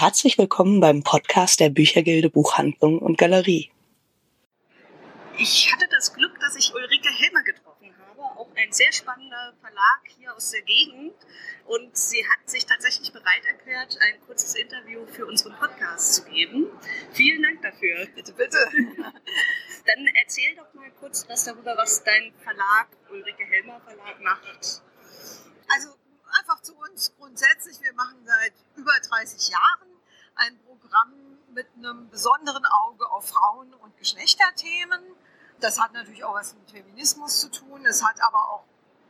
herzlich willkommen beim Podcast der Büchergilde Buchhandlung und Galerie. Ich hatte das Glück, dass ich Ulrike Helmer getroffen habe, auch ein sehr spannender Verlag hier aus der Gegend. Und sie hat sich tatsächlich bereit erklärt, ein kurzes Interview für unseren Podcast zu geben. Vielen Dank dafür. Bitte, bitte. Dann erzähl doch mal kurz was darüber, was dein Verlag, Ulrike Helmer Verlag, macht. Also einfach zu uns grundsätzlich. Wir machen seit über 30 Jahren ein Programm mit einem besonderen Auge auf Frauen- und Geschlechterthemen. Das hat natürlich auch was mit Feminismus zu tun. Es hat aber auch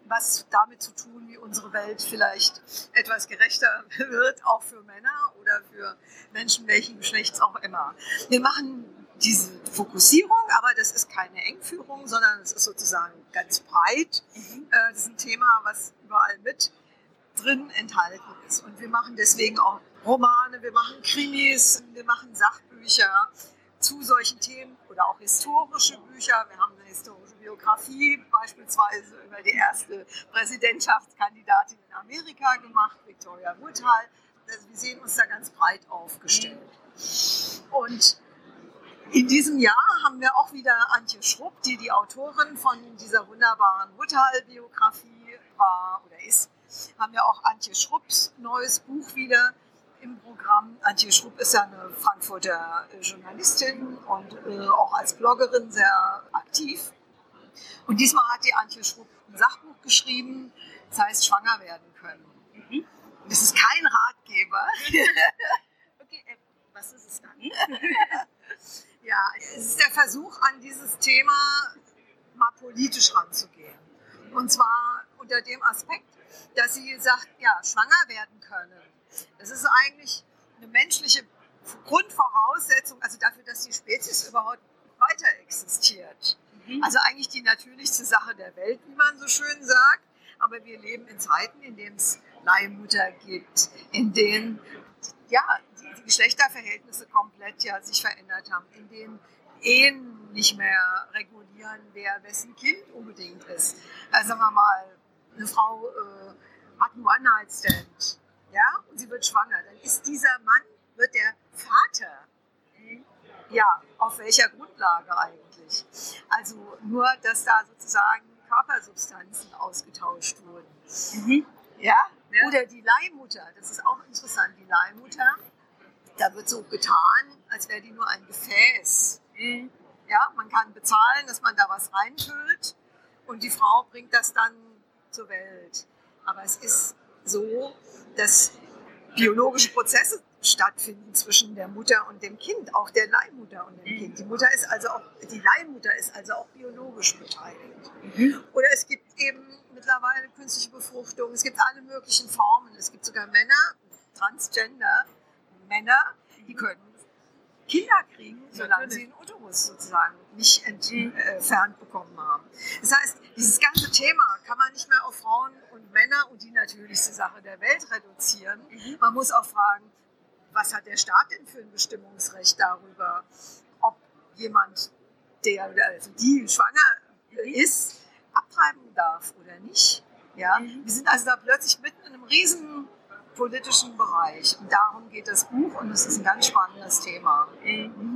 was damit zu tun, wie unsere Welt vielleicht etwas gerechter wird, auch für Männer oder für Menschen welchen Geschlechts auch immer. Wir machen diese Fokussierung, aber das ist keine Engführung, sondern es ist sozusagen ganz breit. Mhm. Äh, das ist ein Thema, was überall mit drin enthalten ist. Und wir machen deswegen auch Romane, wir machen Krimis, wir machen Sachbücher zu solchen Themen oder auch historische Bücher. Wir haben eine historische Biografie beispielsweise über die erste Präsidentschaftskandidatin in Amerika gemacht, Victoria Woodhull. Also wir sehen uns da ganz breit aufgestellt. Und in diesem Jahr haben wir auch wieder Antje Schrupp, die die Autorin von dieser wunderbaren Woodhull-Biografie war oder ist haben wir auch Antje Schrupps neues Buch wieder im Programm. Antje Schrupp ist ja eine Frankfurter äh, Journalistin und äh, auch als Bloggerin sehr aktiv. Und diesmal hat die Antje Schrupp ein Sachbuch geschrieben, das heißt Schwanger werden können. Mhm. Das ist kein Ratgeber. okay, äh, was ist es dann? ja, es ist der Versuch, an dieses Thema mal politisch ranzugehen. Und zwar unter dem Aspekt, dass sie sagt, ja, schwanger werden können. Das ist eigentlich eine menschliche Grundvoraussetzung, also dafür, dass die Spezies überhaupt weiter existiert. Mhm. Also eigentlich die natürlichste Sache der Welt, wie man so schön sagt. Aber wir leben in Zeiten, in denen es Leihmutter gibt, in denen ja, die, die Geschlechterverhältnisse komplett ja, sich verändert haben, in denen Ehen nicht mehr regulieren, wer wessen Kind unbedingt ist. Also sagen wir mal, eine Frau äh, hat einen One-Night-Stand, ja, und sie wird schwanger, dann ist dieser Mann, wird der Vater. Ja, auf welcher Grundlage eigentlich? Also nur, dass da sozusagen Körpersubstanzen ausgetauscht wurden. Mhm. Ja? ja? Oder die Leihmutter, das ist auch interessant, die Leihmutter, da wird so getan, als wäre die nur ein Gefäß. Mhm. Ja, man kann bezahlen, dass man da was reinfüllt und die Frau bringt das dann zur Welt. Aber es ist so, dass biologische Prozesse stattfinden zwischen der Mutter und dem Kind, auch der Leihmutter und dem Kind. Die Mutter ist also auch, die Leihmutter ist also auch biologisch beteiligt. Mhm. Oder es gibt eben mittlerweile künstliche Befruchtung, es gibt alle möglichen Formen. Es gibt sogar Männer, Transgender, Männer, die können Kinder kriegen, solange sie den Uterus sozusagen nicht entfernt äh, bekommen haben. Das heißt, dieses ganze Thema kann man nicht mehr auf Frauen Männer und die natürlichste Sache der Welt reduzieren. Mhm. Man muss auch fragen, was hat der Staat denn für ein Bestimmungsrecht darüber, ob jemand, der also die schwanger mhm. ist, abtreiben darf oder nicht. Ja? Mhm. Wir sind also da plötzlich mitten in einem riesen politischen Bereich. Und darum geht das Buch und es ist ein ganz spannendes Thema. Mhm.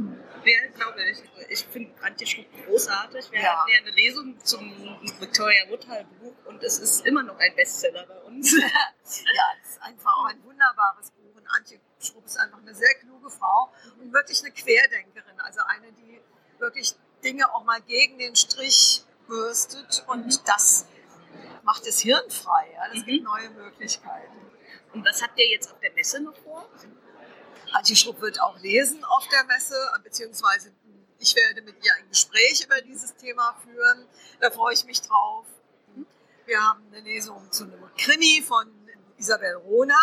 Ja, glaube ich. Ich finde Antje Schrupp großartig. Wir ja. hatten ja eine Lesung zum Victoria Woodhull Buch und es ist immer noch ein Bestseller bei uns. ja, es ist einfach auch ein wunderbares Buch und Antje Schrupp ist einfach eine sehr kluge Frau und wirklich eine Querdenkerin. Also eine, die wirklich Dinge auch mal gegen den Strich bürstet und mhm. das macht das Hirn frei. Ja? Das mhm. gibt neue Möglichkeiten. Und was habt ihr jetzt auf der Messe noch vor? Antje Schrupp wird auch lesen auf der Messe, beziehungsweise ich werde mit ihr ein Gespräch über dieses Thema führen. Da freue ich mich drauf. Wir haben eine Lesung zu einem Krimi von Isabel Rohner,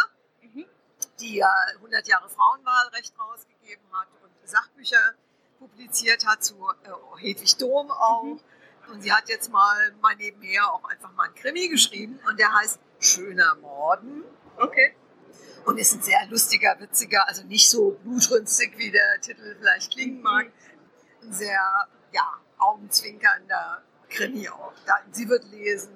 die ja 100 Jahre Frauenwahlrecht rausgegeben hat und Sachbücher publiziert hat zu äh, Hedwig Dom auch. Mhm. Und sie hat jetzt mal mal nebenher auch einfach mal einen Krimi geschrieben und der heißt Schöner Morden. Okay. Und ist ein sehr lustiger, witziger, also nicht so blutrünstig, wie der Titel vielleicht klingen mag. Ein sehr, ja, augenzwinkernder Krimi auch. Sie wird lesen.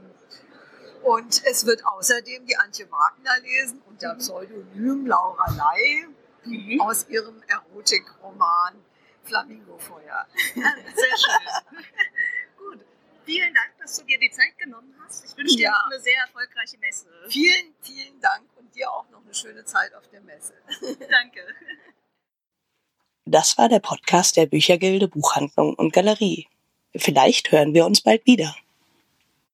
Und es wird außerdem die Antje Wagner lesen unter Pseudonym Laura Ley. mhm. aus ihrem Erotikroman Flamingofeuer. Sehr schön. Gut. Vielen Dank, dass du dir die Zeit genommen hast. Ich wünsche dir ja. eine sehr erfolgreiche Messe. Vielen, vielen Dank und dir auch noch schöne Zeit auf der Messe. Danke. Das war der Podcast der Büchergilde Buchhandlung und Galerie. Vielleicht hören wir uns bald wieder.